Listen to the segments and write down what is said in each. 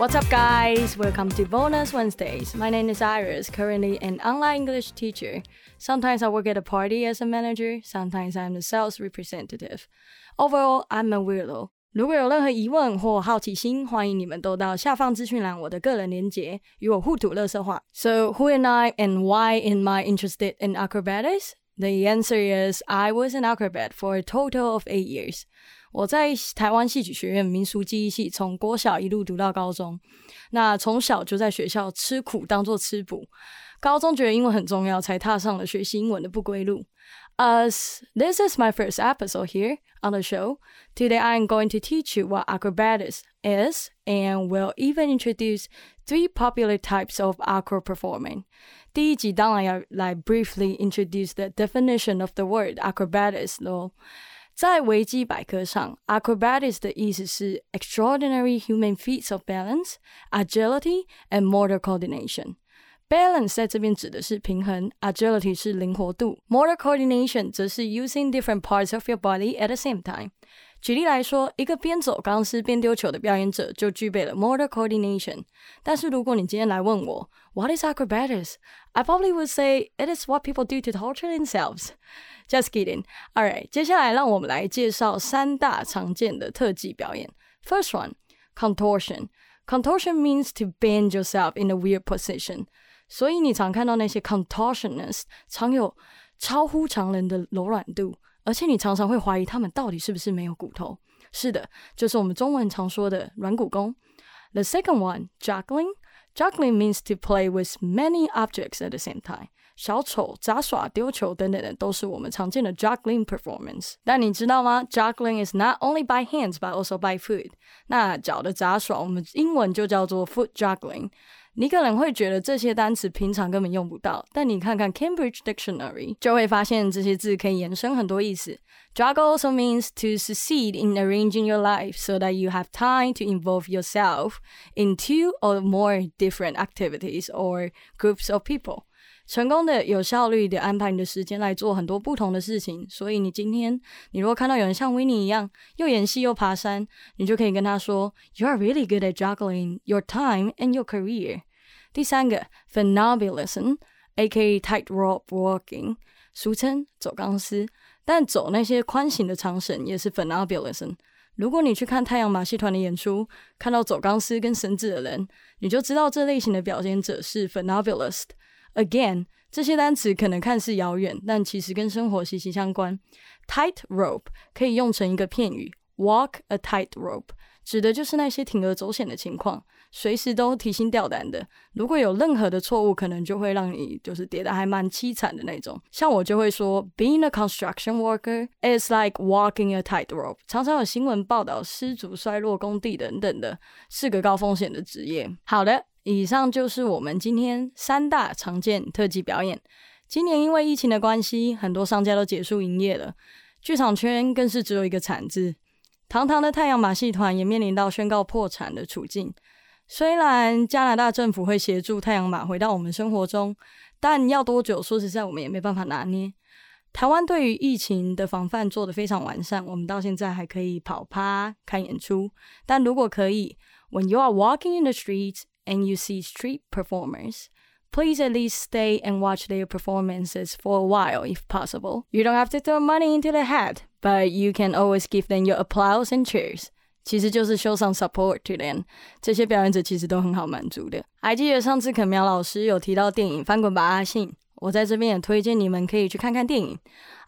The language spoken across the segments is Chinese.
What's up, guys? Welcome to Bonus Wednesdays. My name is Iris, currently an online English teacher. Sometimes I work at a party as a manager, sometimes I'm the sales representative. Overall, I'm a weirdo. 如果有任何疑问或好奇心，欢迎你们都到下方资讯栏我的个人连结与我互吐乐色话。So who am I and why am I interested in acrobatics? The answer is I was an acrobat for a total of eight years. 我在台湾戏曲学院民俗记忆系，从国小一路读到高中。那从小就在学校吃苦当做吃补，高中觉得英文很重要，才踏上了学习英文的不归路。As this is my first episode here on the show, today I'm going to teach you what acrobatics is and will even introduce three popular types of acro performing. 第一集当然要来 briefly introduce the definition of the word acrobatics 咯。在维基百科上，acrobatics 的意思是 extraordinary human feats of balance, agility and motor coordination。 Balance 在这边指的是平衡，agility 是灵活度，motor coordination 则是 using different parts of your body at the same time。举例来说，一个边走钢丝边丢球的表演者就具备了 motor coordination。但是如果你今天来问我 What is acrobatics? I probably would say it is what people do to torture themselves. Just kidding. Alright，接下来让我们来介绍三大常见的特技表演。First one, contortion. Contortion means to bend yourself in a weird position. 所以你常看到那些 contortionists 常有超乎常人的柔软度。而且你常常会怀疑他们到底是不是没有骨头？是的，就是我们中文常说的软骨功。The second one, juggling. Juggling means to play with many objects at the same time. 小丑、杂耍、丢球等等的都是我们常见的 juggling performance。但你知道吗？Juggling is not only by hands but also by foot。那脚的杂耍，我们英文就叫做 foot juggling。你可能会觉得这些单词平常根本用不到，但你看看 Cambridge Dictionary 就会发现这些字可以延伸很多意思。Juggle also means to succeed in arranging your life so that you have time to involve yourself in two or more different activities or groups of people。 成功的、有效率的安排你的时间来做很多不同的事情。所以你今天，你如果看到有人像维尼一样又演戏又爬山，你就可以跟他说：“You are really good at juggling your time and your career。”第三个，funambulism，A.K.A. tightrope walking，俗称走钢丝，但走那些宽型的长绳也是 funambulism。如果你去看太阳马戏团的演出，看到走钢丝跟绳子的人，你就知道这类型的表演者是 funambulist。Again，这些单词可能看似遥远，但其实跟生活息息相关。Tight rope 可以用成一个片语，walk a tight rope，指的就是那些铤而走险的情况，随时都提心吊胆的。如果有任何的错误，可能就会让你就是跌得还蛮凄惨的那种。像我就会说，Being a construction worker is like walking a tight rope。常常有新闻报道失足摔落工地等等的，是个高风险的职业。好的。以上就是我们今天三大常见特技表演。今年因为疫情的关系，很多商家都结束营业了，剧场圈更是只有一个惨字。堂堂的太阳马戏团也面临到宣告破产的处境。虽然加拿大政府会协助太阳马回到我们生活中，但要多久，说实在，我们也没办法拿捏。台湾对于疫情的防范做得非常完善，我们到现在还可以跑趴看演出。但如果可以，When you are walking in the streets。and you see street performers, please at least stay and watch their performances for a while if possible. You don't have to throw money into the hat, but you can always give them your applause and cheers. 其实就是 show some support to them。这些表演者其实都很好满足的。还记得上次肯苗老师有提到电影《翻滚吧，阿信》，我在这边也推荐你们可以去看看电影。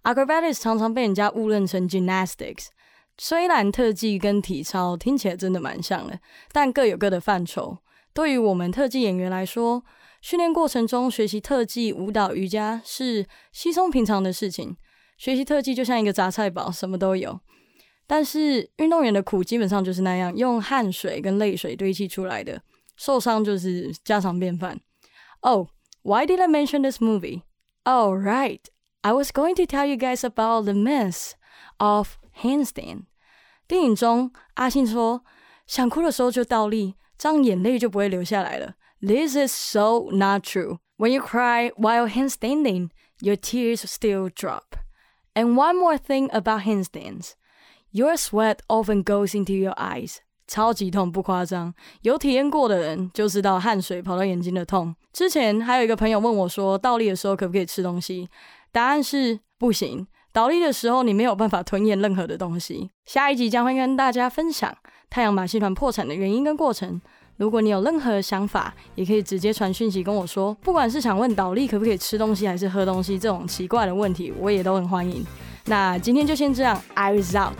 Acrobatics 常常被人家误认成 gymnastics，虽然特技跟体操听起来真的蛮像的，但各有各的范畴。 对于我们特技演员来说，训练过程中学习特技、舞蹈、瑜伽是稀松平常的事情。学习特技就像一个杂菜煲，什么都有。但是运动员的苦基本上就是那样，用汗水跟泪水堆砌出来的。受伤就是家常便饭。Oh, why did I mention this movie? Oh, right. I was going to tell you guys about the myth of handstand. 电影中，阿信说，想哭的时候就倒立。这样眼泪就不会流下来了。This is so not true. When you cry while handstanding, your tears still drop. And one more thing about handstands. Your sweat often goes into your eyes. 超级痛，不夸张。有体验过的人就知道汗水跑到眼睛的痛。之前还有一个朋友问我说，倒立的时候可不可以吃东西？答案是不行。倒立的时候你没有办法吞咽任何的东西。下一集将会跟大家分享太阳马戏团破产的原因跟过程。如果你有任何想法，也可以直接传讯息跟我说。不管是想问倒立可不可以吃东西，还是喝东西这种奇怪的问题，我也都很欢迎。那今天就先这样，I result。